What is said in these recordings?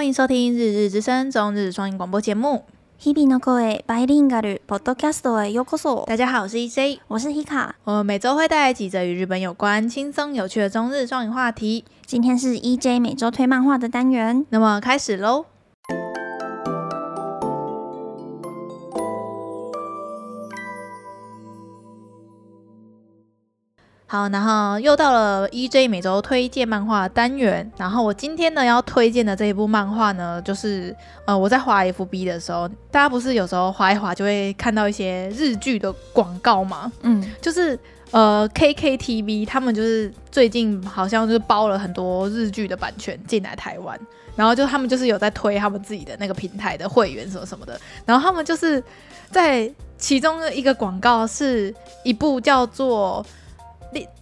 欢迎收听《日日之声》中日双语广播节目。日々の声バイリンガルポッドキャストへようこそ。大家好，我是 EJ，我是 Hika。我们每周会带来几则与日本有关、轻松有趣的中日双语话题。今天是 EJ 每周推漫画的单元，那么开始喽。 好，然后又到了 EJ 每周推荐漫画单元。然后我今天呢要推荐的这一部漫画呢，就是呃我在滑 FB 的时候，大家不是有时候滑一滑就会看到一些日剧的广告吗？嗯，就是呃 KKTV 他们就是最近好像就是包了很多日剧的版权进来台湾，然后就他们就是有在推他们自己的那个平台的会员什么什么的，然后他们就是在其中的一个广告是一部叫做。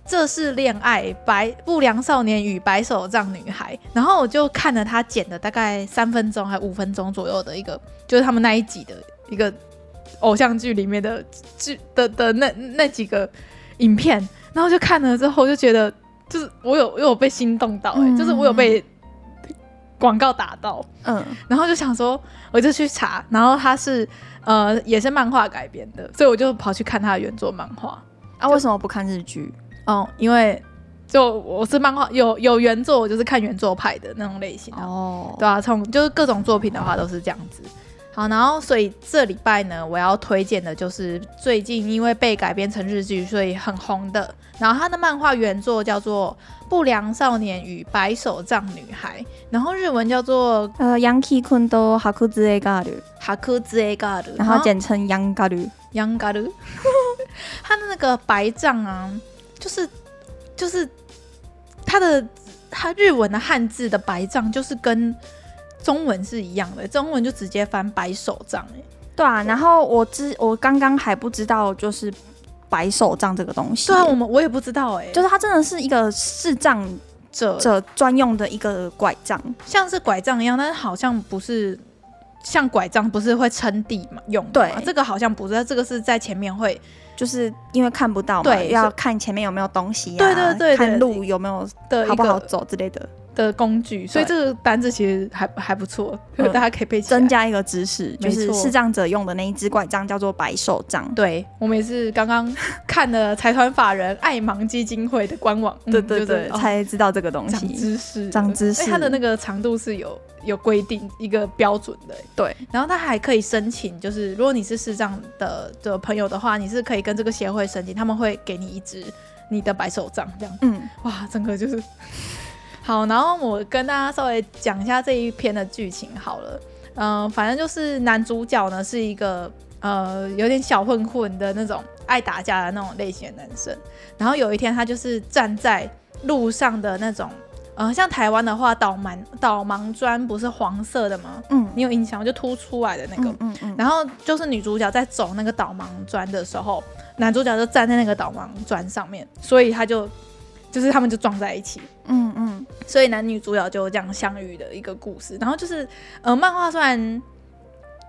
这是恋爱白不良少年与白手杖女孩，然后我就看了他剪的大概三分钟还五分钟左右的一个，就是他们那一集的一个偶像剧里面的剧的的那那几个影片，然后就看了之后就觉得，就是我有我有被心动到、欸，哎、就是我有被广告打到，嗯，然后就想说我就去查，然后他是呃也是漫画改编的，所以我就跑去看他的原作漫画。啊，为什么不看日剧？哦，因为就我是漫画有有原作，我就是看原作派的那种类型哦，对啊，从就是各种作品的话都是这样子。好，然后所以这礼拜呢，我要推荐的就是最近因为被改编成日剧，所以很红的。然后他的漫画原作叫做《不良少年与白手杖女孩》，然后日文叫做呃《Yankee Kundo Hakuzu e g a r u h a k u z e Garu，然后简称 Girl，他的那个白杖啊，就是就是他的他日文的汉字的白杖，就是跟中文是一样的，中文就直接翻白手杖哎。对啊，然后我知我刚刚还不知道就是白手杖这个东西。对啊，我们我也不知道哎，就是它真的是一个视障者者专用的一个拐杖，像是拐杖一样，但是好像不是。像拐杖不是会撑地嘛用？对，这个好像不是，这个是在前面会，就是因为看不到嘛，对，要看前面有没有东西啊，对对对，看路有没有的好不好走之类的。的工具，所以这个单子其实还还不错，大家可以背起来。增加一个知识，就是视障者用的那一只拐杖叫做白手杖。对，我们也是刚刚 看了财团法人爱盲基金会的官网，对对对，才知道这个东西。长知识，长知识。它的那个长度是有有规定一个标准的，对。然后他还可以申请，就是如果你是视障的的朋友的话，你是可以跟这个协会申请，他们会给你一支你的白手杖，这样。嗯，哇，整个就是。好，然后我跟大家稍微讲一下这一篇的剧情好了。嗯、呃，反正就是男主角呢是一个呃有点小混混的那种爱打架的那种类型的男生。然后有一天他就是站在路上的那种，呃，像台湾的话导盲导盲砖不是黄色的吗？嗯，你有印象就凸出来的那个。嗯嗯，嗯。然后就是女主角在走那个导盲砖的时候，男主角就站在那个导盲砖上面，所以他就。就是他们就撞在一起，嗯嗯，所以男女主角就这样相遇的一个故事。然后就是，呃，漫画虽然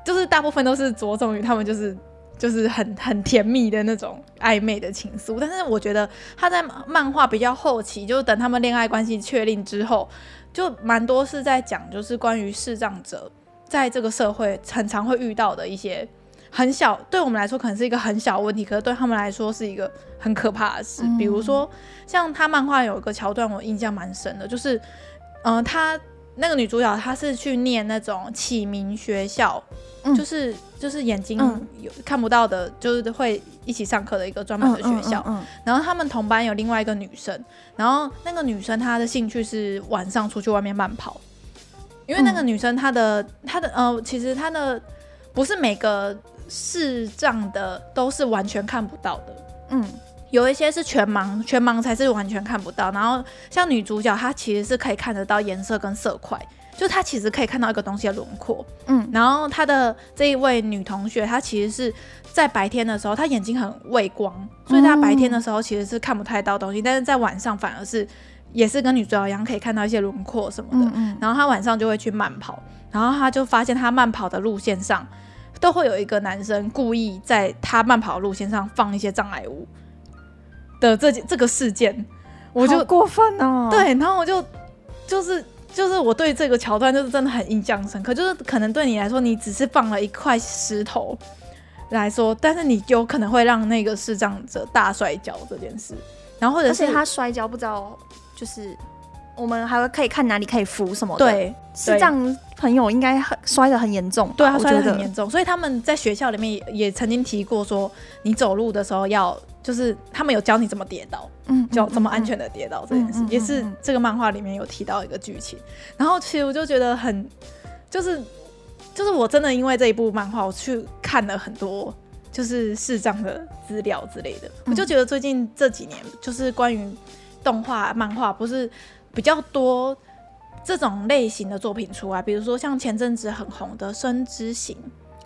就是大部分都是着重于他们就是就是很很甜蜜的那种暧昧的情愫，但是我觉得他在漫画比较后期，就是等他们恋爱关系确定之后，就蛮多是在讲就是关于视障者在这个社会很常会遇到的一些。很小，对我们来说可能是一个很小问题，可是对他们来说是一个很可怕的事。比如说，像他漫画有一个桥段，我印象蛮深的，就是，嗯、他那个女主角她是去念那种启明学校，嗯、就是就是眼睛有、嗯、看不到的，就是会一起上课的一个专门的学校。然后他们同班有另外一个女生，然后那个女生她的兴趣是晚上出去外面慢跑，因为那个女生她的她的呃，其实她的不是每个。视障的都是完全看不到的，嗯，有一些是全盲，全盲才是完全看不到。然后像女主角，她其实是可以看得到颜色跟色块，就她其实可以看到一个东西的轮廓，嗯。然后她的这一位女同学，她其实是在白天的时候，她眼睛很畏光，所以她白天的时候其实是看不太到东西，但是在晚上反而是也是跟女主角一样可以看到一些轮廓什么的。嗯嗯。然后她晚上就会去慢跑，然后她就发现她慢跑的路线上。都会有一个男生故意在他慢跑的路线上放一些障碍物的这这个事件，我就过分哦。对，然后我就就是就是我对这个桥段就是真的很印象深刻，就是可能对你来说，你只是放了一块石头来说，但是你有可能会让那个视障者大摔跤这件事，然后或者是他摔跤不知道就是。我们还会可以看哪里可以扶什么的。对，视障朋友应该很摔得很严重。对，他摔得很严重，所以他们在学校里面也，也曾经提过说，你走路的时候要，就是他们有教你怎么跌倒，嗯，教怎么安全的跌倒这件事，嗯嗯嗯嗯、也是这个漫画里面有提到一个剧情。然后其实我就觉得很，就是就是我真的因为这一部漫画，我去看了很多就是视障的资料之类的，嗯、我就觉得最近这几年就是关于动画漫画不是。比较多这种类型的作品出来，比如说像前阵子很红的《生之行》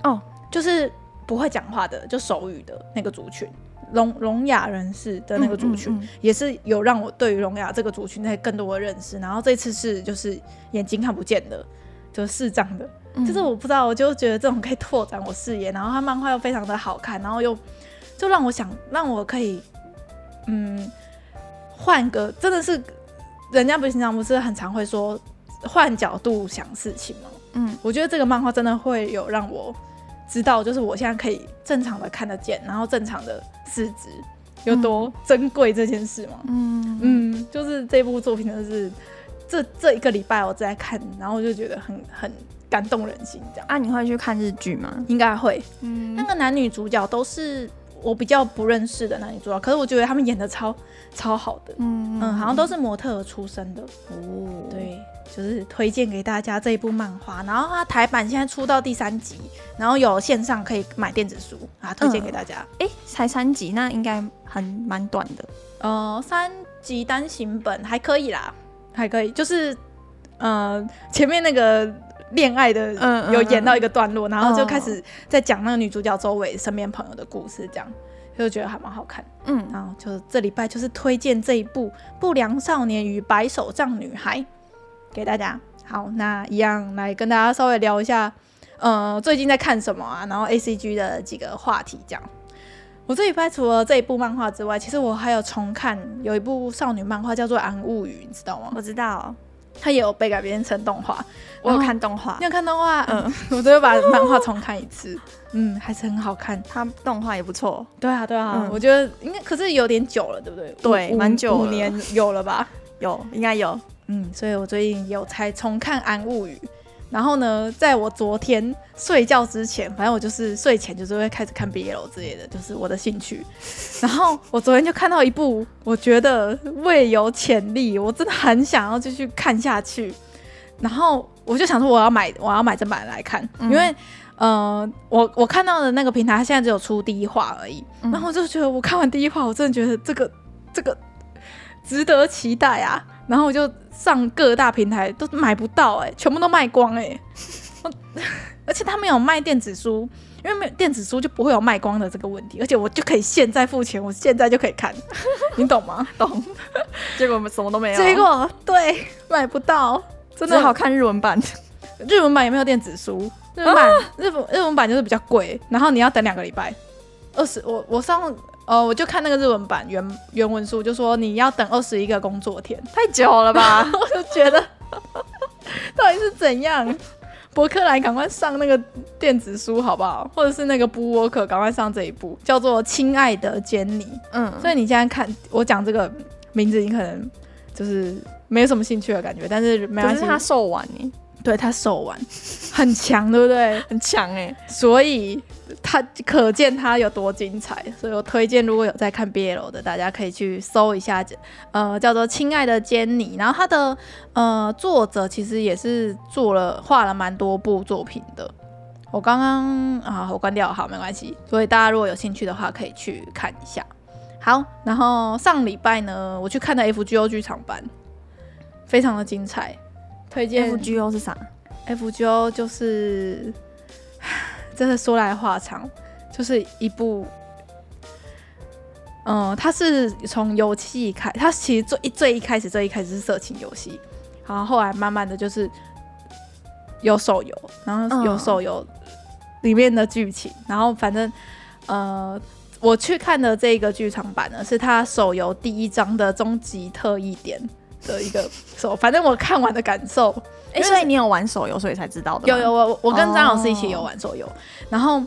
哦，就是不会讲话的，就手语的那个族群，聋聋哑人士的那个族群，嗯嗯嗯、也是有让我对于聋哑这个族群在更多的认识。然后这次是就是眼睛看不见的，就是视障的，嗯、就是我不知道，我就觉得这种可以拓展我视野。然后他漫画又非常的好看，然后又就让我想让我可以嗯换个真的是。人家不平常不是很常会说换角度想事情吗？嗯，我觉得这个漫画真的会有让我知道，就是我现在可以正常的看得见，然后正常的视值有多珍贵这件事吗？嗯嗯，就是这部作品真的是这这一个礼拜我在看，然后我就觉得很很感动人心这样。啊，你会去看日剧吗？应该会。嗯，那个男女主角都是我比较不认识的男女主角，可是我觉得他们演的超。超好的，嗯嗯，好像都是模特出身的哦。对，就是推荐给大家这一部漫画。然后它台版现在出到第三集，然后有线上可以买电子书啊，推荐给大家。哎、嗯，才三集，那应该很蛮短的。呃，三集单行本还可以啦，还可以。就是呃，前面那个恋爱的，嗯，有演到一个段落，然后就开始在讲那个女主角周围身边朋友的故事，这样。就觉得还蛮好看，嗯，然后就这礼拜就是推荐这一部《不良少年与白手杖女孩》给大家。好，那一样来跟大家稍微聊一下，呃，最近在看什么啊？然后 A C G 的几个话题这样。我这礼拜除了这一部漫画之外，其实我还有重看有一部少女漫画叫做《安物语》，你知道吗？我知道，它也有被改编成动画。我有看动画，你有看动画？嗯，我都会把漫画重看一次。嗯，还是很好看，它动画也不错。对啊，对啊，嗯、我觉得应该，可是有点久了，对不对？对，蛮久了，五年有了吧？有，应该有。嗯，所以我最近有才重看《安物语》，然后呢，在我昨天睡觉之前，反正我就是睡前就是会开始看 BL 之类的，就是我的兴趣。然后我昨天就看到一部，我觉得未有潜力，我真的很想要继续看下去。然后我就想说，我要买，我要买正版来看，嗯、因为。呃，我我看到的那个平台，它现在只有出第一话而已。嗯、然后我就觉得，我看完第一话，我真的觉得这个这个值得期待啊。然后我就上各大平台都买不到、欸，哎，全部都卖光、欸，哎。而且他们有卖电子书，因为没有电子书就不会有卖光的这个问题。而且我就可以现在付钱，我现在就可以看，你懂吗？懂。结果我们什么都没有。结果对，买不到，真的好看日文版。日文版有没有电子书？日文版，啊、日本日文版就是比较贵，然后你要等两个礼拜，二十我我上呃我就看那个日文版原原文书，就说你要等二十一个工作天，太久了吧？我就觉得 到底是怎样？博客来赶快上那个电子书好不好？或者是那个 BookWalker 赶快上这一部，叫做《亲爱的杰尼》。嗯，所以你现在看我讲这个名字，你可能就是没有什么兴趣的感觉，但是没关系，他售完呢。对他手腕很强，对不对？很强哎、欸，所以他可见他有多精彩。所以我推荐，如果有在看 BL 的，大家可以去搜一下，呃，叫做《亲爱的坚尼》。然后他的呃作者其实也是做了画了蛮多部作品的。我刚刚啊，我关掉，好，没关系。所以大家如果有兴趣的话，可以去看一下。好，然后上礼拜呢，我去看的 FGO 剧场版，非常的精彩。推荐 FGO 是啥？FGO 就是，真的说来话长，就是一部，嗯，它是从游戏开，它其实最最一开始最一开始是色情游戏，然后后来慢慢的就是有手游，然后有手游里面的剧情，然后反正呃，我去看的这个剧场版呢，是它手游第一章的终极特异点。的一个手，反正我看完的感受，哎、欸，所以你有玩手游，所以才知道的。有有，我我跟张老师一起有玩手游，oh. 然后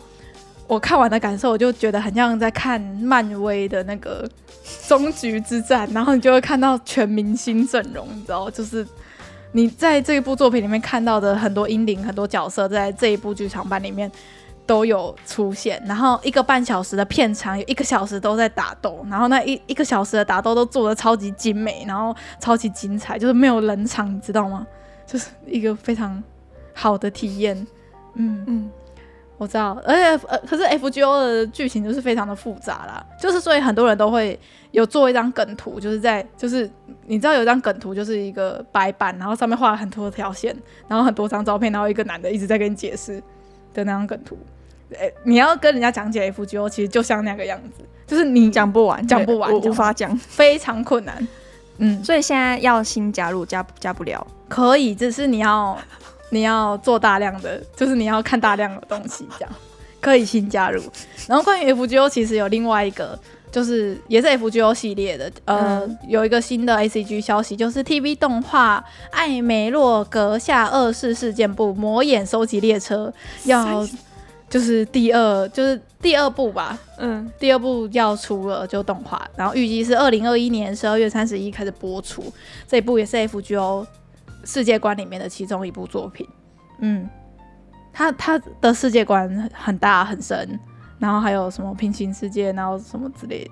我看完的感受，我就觉得很像在看漫威的那个终局之战，然后你就会看到全明星阵容，你知道，就是你在这一部作品里面看到的很多英灵、很多角色，在这一部剧场版里面。都有出现，然后一个半小时的片场，有一个小时都在打斗，然后那一一个小时的打斗都做的超级精美，然后超级精彩，就是没有冷场，你知道吗？就是一个非常好的体验。嗯嗯，我知道，而且呃，可是 FGO 的剧情就是非常的复杂啦，就是所以很多人都会有做一张梗图，就是在就是你知道有一张梗图就是一个白板，然后上面画了很多条线，然后很多张照片，然后一个男的一直在跟你解释的那张梗图。欸、你要跟人家讲解 FGO，其实就像那个样子，就是你讲不完，讲不完，我无法讲，非常困难。嗯，所以现在要新加入，加加不了，可以，只是你要你要做大量的，就是你要看大量的东西，这样可以新加入。然后关于 FGO，其实有另外一个，就是也是 FGO 系列的，呃，嗯、有一个新的 ACG 消息，就是 TV 动画《艾梅洛阁下二世事件簿：魔眼收集列车》要。就是第二，就是第二部吧，嗯，第二部要出了就动画，然后预计是二零二一年十二月三十一开始播出。这一部也是 FGO 世界观里面的其中一部作品，嗯，它它的世界观很大很深，然后还有什么平行世界，然后什么之类的。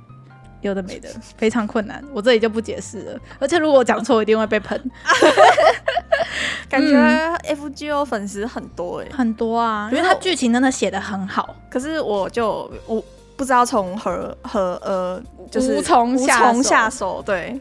有的没的，非常困难，我这里就不解释了。而且如果我讲错，一定会被喷。感觉 FGO 粉丝很多哎、欸，很多啊，因为它剧情真的写的很好。可是我就我不知道从何何呃，就是无从下手。下手对，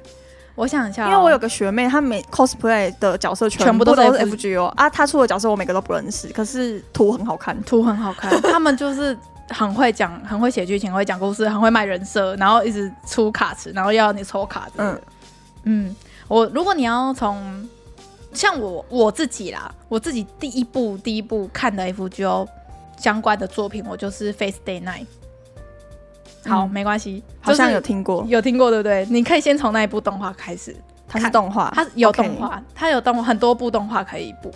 我想一下、喔，因为我有个学妹，她每 cosplay 的角色全部都是 FGO 啊，她出的角色我每个都不认识，可是图很好看，图很好看，他们就是。很会讲，很会写剧情，很会讲故事，很会卖人设，然后一直出卡池，然后要你抽卡。嗯嗯，我如果你要从像我我自己啦，我自己第一部第一部看的 FGO 相关的作品，我就是 Fate Stay Night。好，嗯、没关系，好像有听过，有听过对不对？你可以先从那一部动画开始，它是动画，它有动画它有动很多部动画可以补。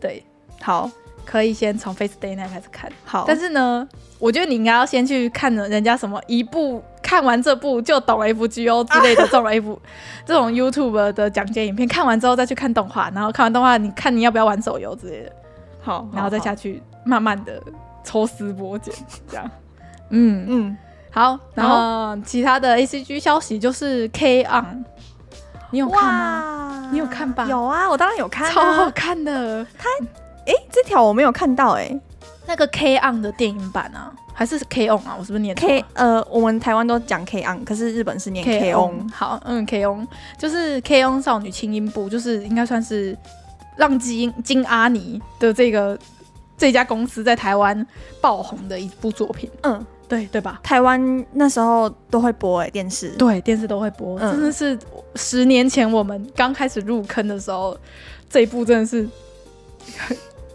对，好。可以先从 Fate stay night 开始看，好。但是呢，我觉得你应该要先去看人家什么一部看完这部就懂 FGO 之类的这种 F 这种 YouTube 的讲解影片，看完之后再去看动画，然后看完动画，你看你要不要玩手游之类的，好，然后再下去慢慢的抽丝剥茧，这样。嗯嗯，好。然后其他的 ACG 消息就是 K-ON，你有看吗？你有看吧？有啊，我当然有看，超好看的。他。条我没有看到哎，那个 K-ON 的电影版啊，还是 K-ON 啊？我是不是念 K？呃，我们台湾都讲 K-ON，可是日本是念 K-ON。好，嗯，K-ON 就是 K-ON 少女轻音部，就是应该算是让金金阿尼的这个这家公司在台湾爆红的一部作品。嗯，对对吧？台湾那时候都会播哎，电视对电视都会播，嗯、真的是十年前我们刚开始入坑的时候，这一部真的是。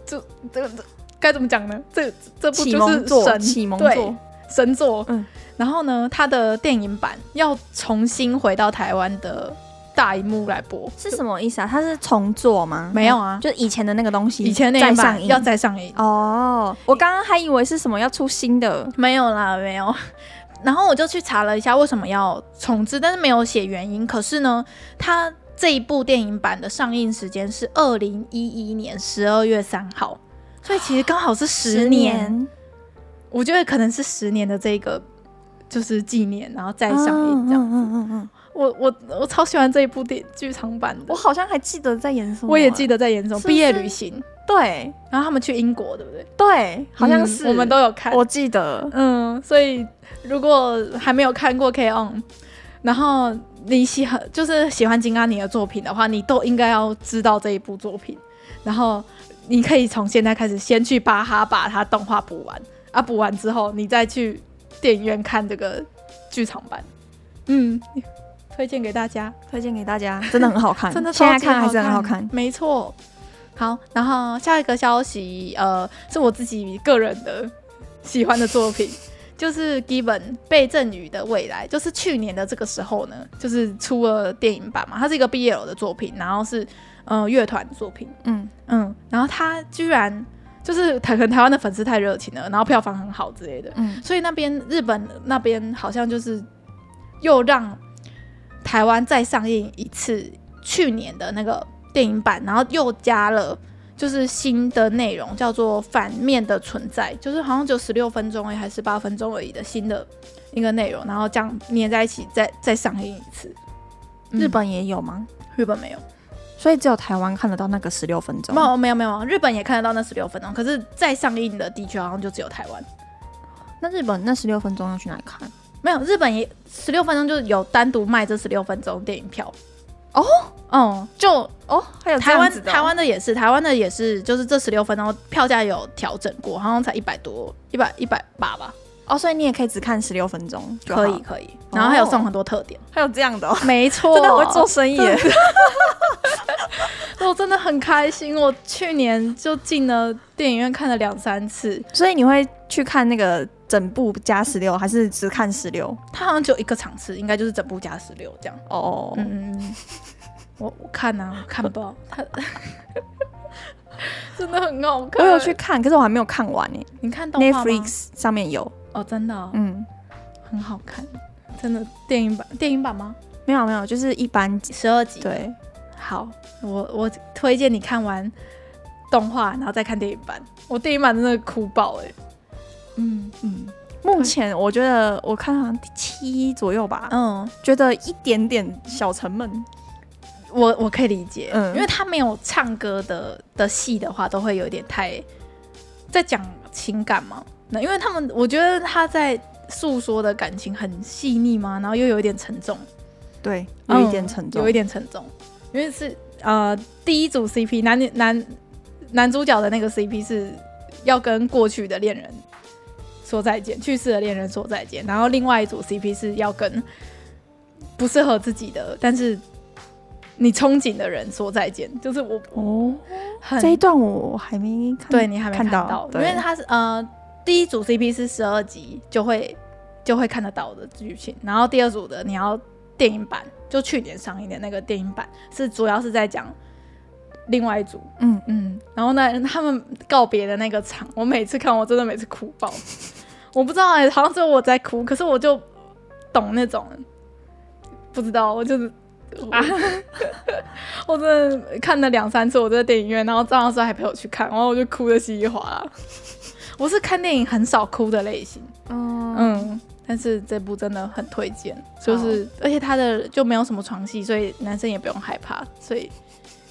就这个这该怎么讲呢？这这部就是神启蒙作，神作。嗯，然后呢，它的电影版要重新回到台湾的大荧幕来播，是什么意思啊？它是重做吗？没有啊，就以前的那个东西，以前那版要再上映。哦，我刚刚还以为是什么要出新的，没有啦，没有。然后我就去查了一下为什么要重置，但是没有写原因。可是呢，它。这一部电影版的上映时间是二零一一年十二月三号，所以其实刚好是十年。年我觉得可能是十年的这个就是纪念，然后再上映这样子。嗯嗯嗯嗯、我我我超喜欢这一部电剧场版的，我好像还记得在演什么，我也记得在演什么毕业旅行。对，然后他们去英国，对不对？对，好像是、嗯、我们都有看，我记得。嗯，所以如果还没有看过 K-ON，然后。你喜欢就是喜欢金阿尼的作品的话，你都应该要知道这一部作品。然后你可以从现在开始先去巴哈把它动画补完啊，补完之后你再去电影院看这个剧场版。嗯，推荐给大家，推荐给大家，真的很好看，真的现在看还是很好看，没错。好，然后下一个消息，呃，是我自己个人的喜欢的作品。就是 Given 被赠予的未来，就是去年的这个时候呢，就是出了电影版嘛。它是一个 BL 的作品，然后是呃乐团作品，嗯嗯，然后它居然就是台可能台湾的粉丝太热情了，然后票房很好之类的，嗯，所以那边日本那边好像就是又让台湾再上映一次去年的那个电影版，然后又加了。就是新的内容叫做反面的存在，就是好像只有十六分钟诶，还是八分钟而已的新的一个内容，然后这样粘在一起再再上映一次。日本也有吗？日本没有，所以只有台湾看得到那个十六分钟。没有没有没有，日本也看得到那十六分钟，可是再上映的的确好像就只有台湾。那日本那十六分钟要去哪里看？没有，日本也十六分钟就有单独卖这十六分钟电影票。哦，哦，就哦，还有台湾台湾的也是，台湾的也是，就是这十六分钟票价有调整过，好像才一百多，一百一百八吧。哦，所以你也可以只看十六分钟，可以可以，然后还有送很多特点，还有这样的，没错，真的会做生意耶。我真的很开心，我去年就进了电影院看了两三次，所以你会去看那个整部加十六，还是只看十六？它好像只有一个场次，应该就是整部加十六这样。哦，嗯，我我看啊，我看不到，它 真的很好看。我有去看，可是我还没有看完呢。你看？Netflix 上面有哦，真的，哦，嗯，很好看，真的。电影版，电影版吗？没有没有，就是一般十二集，对。好，我我推荐你看完动画，然后再看电影版。我电影版真的哭爆哎、欸。嗯嗯，目前我觉得我看好像第七左右吧。嗯，觉得一点点小沉闷。我我可以理解，嗯，因为他没有唱歌的的戏的话，都会有点太在讲情感嘛。那因为他们，我觉得他在诉说的感情很细腻嘛，然后又有一点沉重。对，有一点沉重，嗯、有一点沉重。因为是呃第一组 CP 男女男男主角的那个 CP 是要跟过去的恋人说再见，去世的恋人说再见，然后另外一组 CP 是要跟不适合自己的，但是你憧憬的人说再见，就是我哦，这一段我还没看，对你还没看到，因为他是呃第一组 CP 是十二集就会就会看得到的剧情，然后第二组的你要电影版。就去年上映的那个电影版，是主要是在讲另外一组，嗯。嗯，然后呢，他们告别的那个场，我每次看，我真的每次哭爆，我不知道哎、欸，好像只有我在哭，可是我就懂那种，不知道，我就是，啊、我真的看了两三次，我在电影院，然后张老师还陪我去看，然后我就哭的稀里哗啦，我是看电影很少哭的类型，嗯。嗯但是这部真的很推荐，就是而且它的就没有什么床戏，所以男生也不用害怕，所以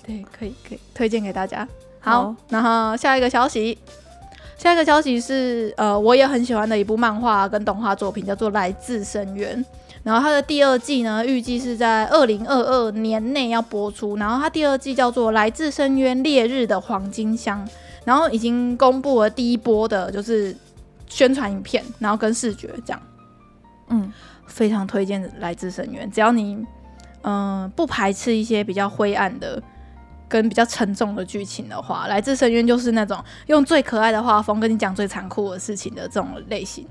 对，可以可以推荐给大家。好，好，然后下一个消息，下一个消息是呃，我也很喜欢的一部漫画跟动画作品，叫做《来自深渊》。然后它的第二季呢，预计是在二零二二年内要播出。然后它第二季叫做《来自深渊：烈日的黄金乡》，然后已经公布了第一波的就是宣传影片，然后跟视觉这样。嗯，非常推荐《来自深渊》，只要你嗯、不排斥一些比较灰暗的跟比较沉重的剧情的话，《来自深渊》就是那种用最可爱的画风跟你讲最残酷的事情的这种类型。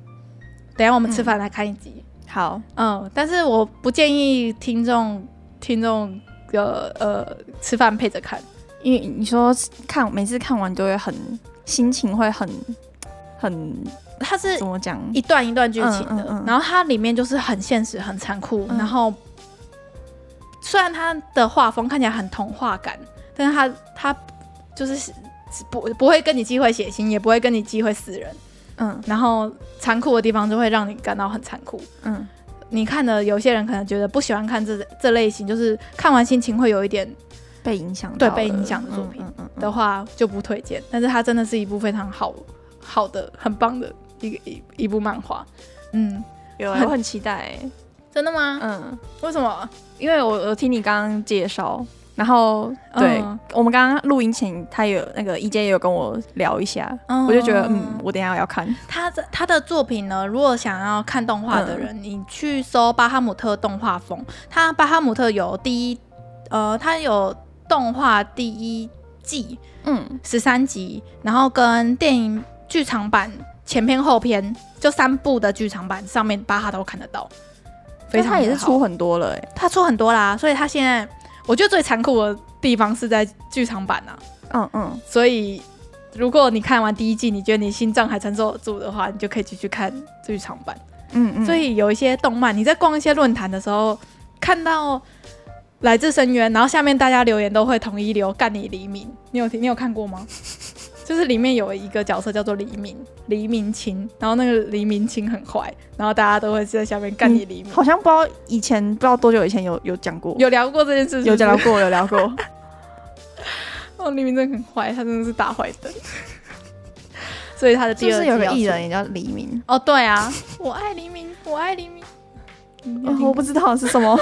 等下我们吃饭来看一集，嗯、好，嗯，但是我不建议听众听众呃呃吃饭配着看，因为你说看每次看完都会很心情会很很。它是怎么讲？一段一段剧情的，嗯嗯嗯、然后它里面就是很现实、很残酷。嗯、然后虽然它的画风看起来很童话感，但是他他就是不不会跟你机会写信，也不会跟你机会死人。嗯，然后残酷的地方就会让你感到很残酷。嗯，你看的有些人可能觉得不喜欢看这这类型，就是看完心情会有一点被影响，对被影响的作品的话就不推荐。但是它真的是一部非常好好的、很棒的。一个一一部漫画，嗯，我很期待、欸，真的吗？嗯，为什么？因为我我听你刚刚介绍，然后对、嗯、我们刚刚录音前，他有那个 EJ 也有跟我聊一下，嗯、我就觉得，嗯，我等一下要看他的他的作品呢。如果想要看动画的人，嗯、你去搜巴哈姆特动画风，他巴哈姆特有第一，呃，他有动画第一季，嗯，十三集，然后跟电影剧场版。前篇后篇就三部的剧场版上面，巴哈都看得到。非常，他也是出很多了他出很多啦，所以他现在我觉得最残酷的地方是在剧场版啊。嗯嗯，所以如果你看完第一季，你觉得你心脏还承受得住的话，你就可以继续看剧场版。嗯嗯，所以有一些动漫，你在逛一些论坛的时候看到。来自深渊，然后下面大家留言都会统一留干你黎明，你有听你有看过吗？就是里面有一个角色叫做黎明，黎明清，然后那个黎明清很坏，然后大家都会在下面干你黎明。好像不知道以前不知道多久以前有有讲过，有聊过这件事是不是？有聊过，有聊过。哦，黎明真的很坏，他真的是大坏蛋。所以他的第二有个艺人也叫黎明。哦，对啊，我爱黎明，我爱黎明。哦、我不知道是什么。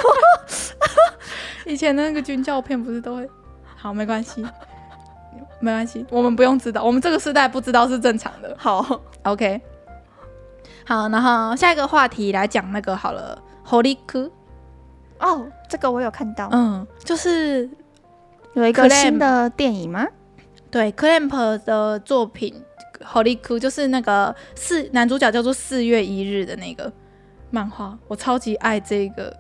以前的那个军教片不是都会？好，没关系，没关系，我们不用知道，我们这个时代不知道是正常的。好，OK，好，然后下一个话题来讲那个好了，Horiku。哦，这个我有看到，嗯，就是有一个新的电影吗？对，Clamp 的作品 Horiku 就是那个四男主角叫做四月一日的那个。漫画，我超级爱这个，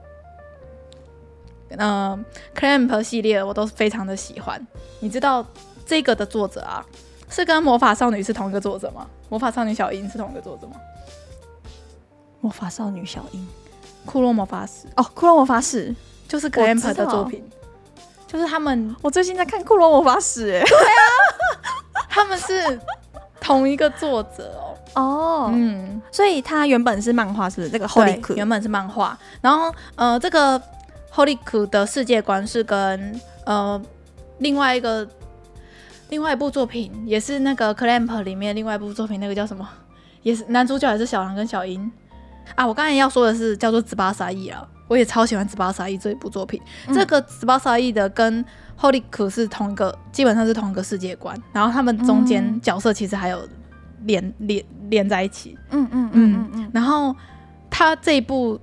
嗯、呃，Clamp 系列我都非常的喜欢。你知道这个的作者啊，是跟魔法少女是同一个作者吗？魔法少女小樱是同一个作者吗？魔法少女小樱，库洛魔法使。哦，库洛魔法使。就是 Clamp 的作品，就是他们。我最近在看库洛魔法使，哎，对啊，他们是同一个作者哦。哦，嗯，所以它原本是漫画，是不是？这个 Holy 原本是漫画，然后呃，这个 Horiku 的世界观是跟呃另外一个另外一部作品，也是那个 Clamp 里面另外一部作品，那个叫什么？也是男主角也是小狼跟小樱啊。我刚才要说的是叫做《翼翼》啊，我也超喜欢《翼翼》这一部作品。嗯、这个《翼翼》的跟 Holy》可是同一个，基本上是同一个世界观，然后他们中间角色其实还有。连连连在一起，嗯嗯嗯嗯嗯，然后他这一部《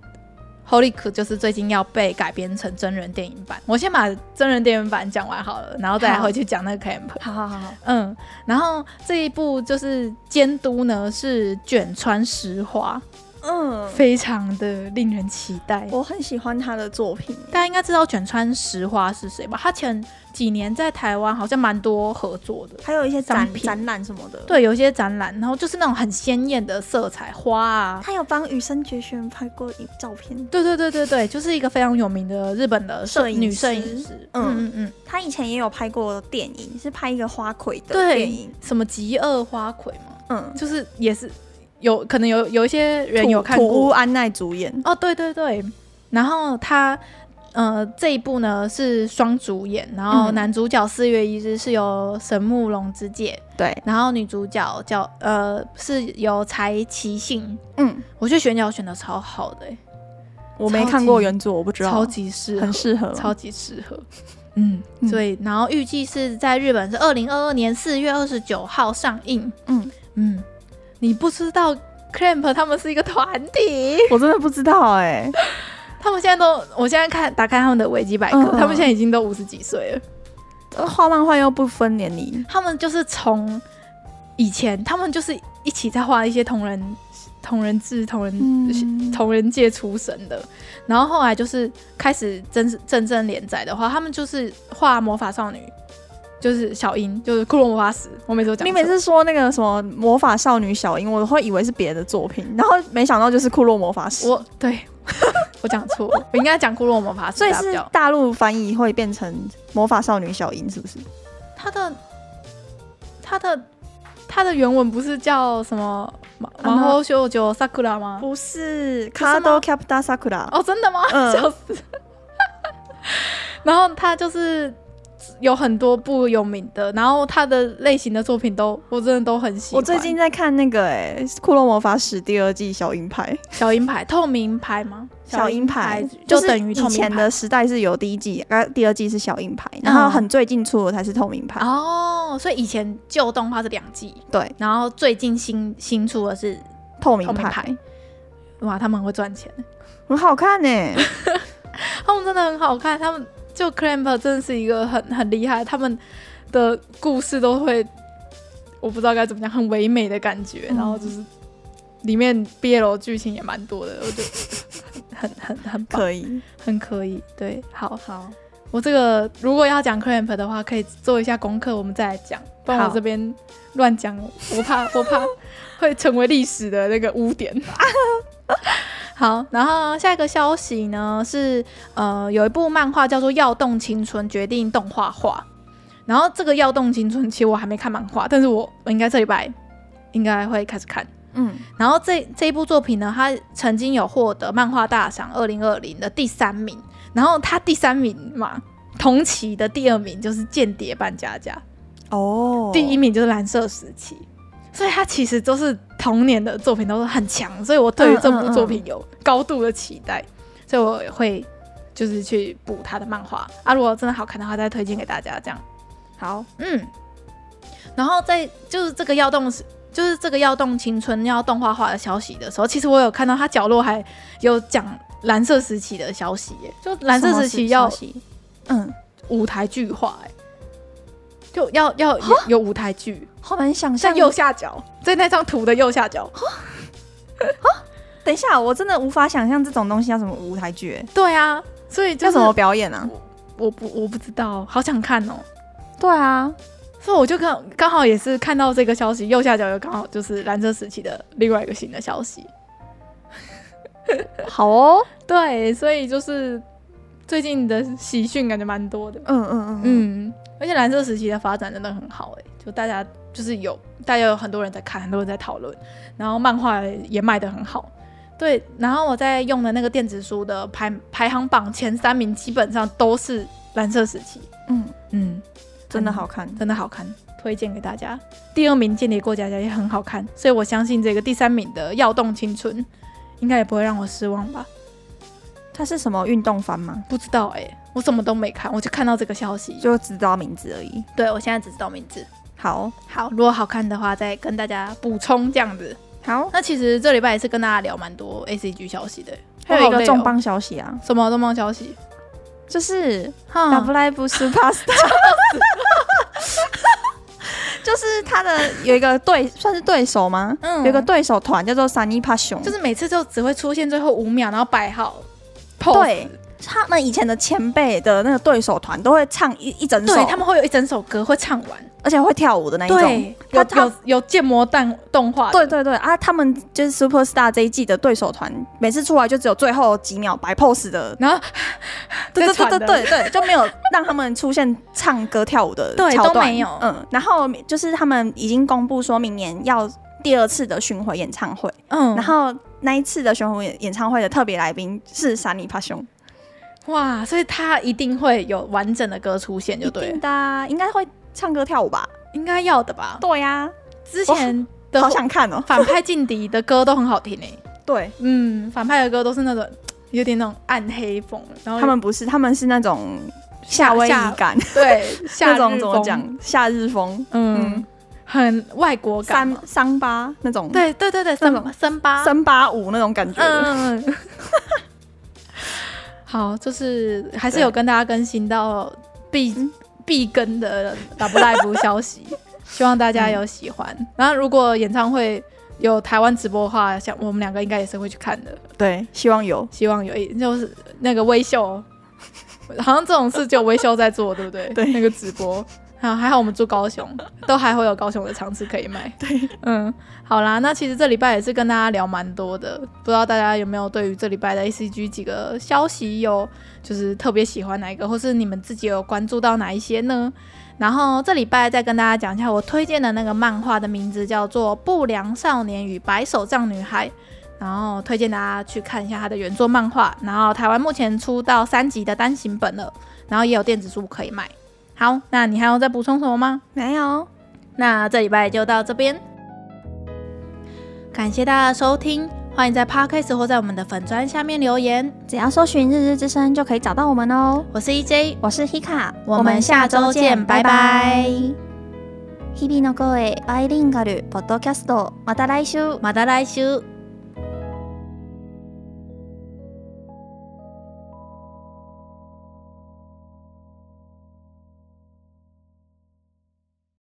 Horiku》就是最近要被改编成真人电影版。我先把真人电影版讲完好了，然后再回去讲那个 Clamp。好好好好，嗯，然后这一部就是监督呢是卷川石花。嗯，非常的令人期待。我很喜欢他的作品，大家应该知道卷川实花是谁吧？他前几年在台湾好像蛮多合作的，还有一些展展览什么的。对，有一些展览，然后就是那种很鲜艳的色彩花啊。他有帮羽生结弦拍过照片。对对对对对，就是一个非常有名的日本的摄影女摄影师。嗯嗯嗯，他以前也有拍过电影，是拍一个花魁的电影，什么极恶花魁嘛。嗯，就是也是。有可能有有一些人有看过，土屋安奈主演。哦，对对对，然后他呃这一部呢是双主演，然后男主角四月一日是由神木隆之介，对，然后女主角叫呃是由柴崎幸，嗯，我觉得选角选的超好的，我没看过原作，我不知道，超级适合，很适合，超级适合，嗯，所以然后预计是在日本是二零二二年四月二十九号上映，嗯。嗯。你不知道 Clamp 他们是一个团体？我真的不知道哎、欸。他们现在都，我现在看打开他们的维基百科，嗯、他们现在已经都五十几岁了。画漫画又不分年龄，他们就是从以前，他们就是一起在画一些同人、同人志、同人、嗯、同人界出身的。然后后来就是开始真真正连载的话，他们就是画魔法少女。就是小樱，就是库洛魔法使。我每次都讲，你每次说那个什么魔法少女小樱，我会以为是别的作品，然后没想到就是库洛魔法使。我对，我讲错，我应该讲库洛魔法使。所以是大陆翻译会变成魔法少女小樱，是不是？他的他的他的原文不是叫什么魔法少女 Sakura 吗？不是，卡多 Capta Sakura。哦，真的吗？嗯、笑死。然后他就是。有很多部有名的，然后他的类型的作品都我真的都很喜欢。我最近在看那个哎、欸《库洛魔法使》第二季小银牌，小银牌透明牌吗？小银牌就等于以前的时代是有第一季，呃，第二季是小银牌，然后很最近出的才是透明牌。哦，所以以前旧动画是两季，对，然后最近新新出的是透明牌。哇，他们很会赚钱，很好看呢、欸，他们真的很好看，他们。就 Clamp 真的是一个很很厉害，他们的故事都会我不知道该怎么讲，很唯美的感觉。嗯、然后就是里面 BL 剧情也蛮多的，我觉得很很很可以，很可以。对，好好，我这个如果要讲 clamp 的话，可以做一下功课，我们再来讲。不然我这边乱讲，我怕 我怕会成为历史的那个污点。好，然后下一个消息呢是，呃，有一部漫画叫做《要动青春》，决定动画化。然后这个《要动青春》其实我还没看漫画，但是我我应该这礼拜应该会开始看。嗯，然后这这一部作品呢，它曾经有获得漫画大赏二零二零的第三名。然后它第三名嘛，同期的第二名就是《间谍扮家家》哦，第一名就是《蓝色时期》。所以他其实都是童年的作品，都是很强，所以我对于这部作品有高度的期待，嗯嗯嗯，所以我会就是去补他的漫画啊。如果真的好看的话，再推荐给大家。这样好，嗯。然后在就是这个要动，就是这个要动青春要动画化的消息的时候，其实我有看到它角落还有讲蓝色时期的消息耶，就蓝色时期要嗯舞台剧化哎。就要要有有舞台剧，好难想象。在右下角，在那张图的右下角。等一下，我真的无法想象这种东西要什么舞台剧。对啊，所以叫什么表演啊？我不我不知道，好想看哦。对啊，所以我就刚刚好也是看到这个消息，右下角又刚好就是蓝色时期的另外一个新的消息。好哦，对，所以就是最近的喜讯感觉蛮多的。嗯嗯嗯嗯。嗯而且蓝色时期的发展真的很好哎、欸，就大家就是有大家有很多人在看，很多人在讨论，然后漫画也卖的很好，对。然后我在用的那个电子书的排排行榜前三名基本上都是蓝色时期，嗯嗯，真的好看，真的好看，推荐给大家。第二名《间谍过家家》也很好看，所以我相信这个第三名的《耀动青春》应该也不会让我失望吧。它是什么运动番吗？不知道哎、欸，我什么都没看，我就看到这个消息，就只知道名字而已。对，我现在只知道名字。好好，如果好看的话，再跟大家补充这样子。好，那其实这礼拜也是跟大家聊蛮多 ACG 消息的，还有一个重磅消息啊！什么重磅消息？就是《Love Live Superstar》，就是他的有一个对，算是对手吗？嗯，有一个对手团叫做 Sunny Passion，就是每次就只会出现最后五秒，然后摆好。对，他们以前的前辈的那个对手团都会唱一一整首，对，他们会有一整首歌会唱完，而且会跳舞的那一种。有有，有建模弹动画。对对对。啊，他们就是 Super Star 这一季的对手团，每次出来就只有最后几秒摆 pose 的，然后 对对对对对对，就没有让他们出现唱歌跳舞的桥段，都没有。嗯，然后就是他们已经公布说明年要第二次的巡回演唱会，嗯，然后。那一次的巡回演唱会的特别来宾是山尼帕兄，哇！所以他一定会有完整的歌出现，就对了。的，应该会唱歌跳舞吧？应该要的吧？对呀、啊，之前的好想看哦，反派劲敌的歌都很好听诶。对，嗯，反派的歌都是那种有点那种暗黑风，然后他们不是，他们是那种夏威夷感，对，夏种怎么讲？夏日风，嗯。嗯很外国感，桑桑巴那种，对对对对，森森巴森巴舞那种感觉。嗯，好，就是还是有跟大家更新到必必更的 Love Live 消息，希望大家有喜欢。然后如果演唱会有台湾直播的话，像我们两个应该也是会去看的。对，希望有，希望有，就是那个微秀，好像这种事只有微秀在做，对不对？对，那个直播。好，还好我们住高雄，都还会有高雄的场次可以买。对，嗯，好啦，那其实这礼拜也是跟大家聊蛮多的，不知道大家有没有对于这礼拜的 ACG 几个消息有就是特别喜欢哪一个，或是你们自己有关注到哪一些呢？然后这礼拜再跟大家讲一下我推荐的那个漫画的名字叫做《不良少年与白手杖女孩》，然后推荐大家去看一下它的原作漫画。然后台湾目前出到三集的单行本了，然后也有电子书可以买。好，那你还要再补充什么吗？没有，那这礼拜就到这边，感谢大家的收听，欢迎在 Podcast 或在我们的粉专下面留言，只要搜寻“日日之声”就可以找到我们哦。我是 EJ，我是 Hika，我们下周见，拜拜。日々の声バイリンガルポッドキャスト，また来周，また来周。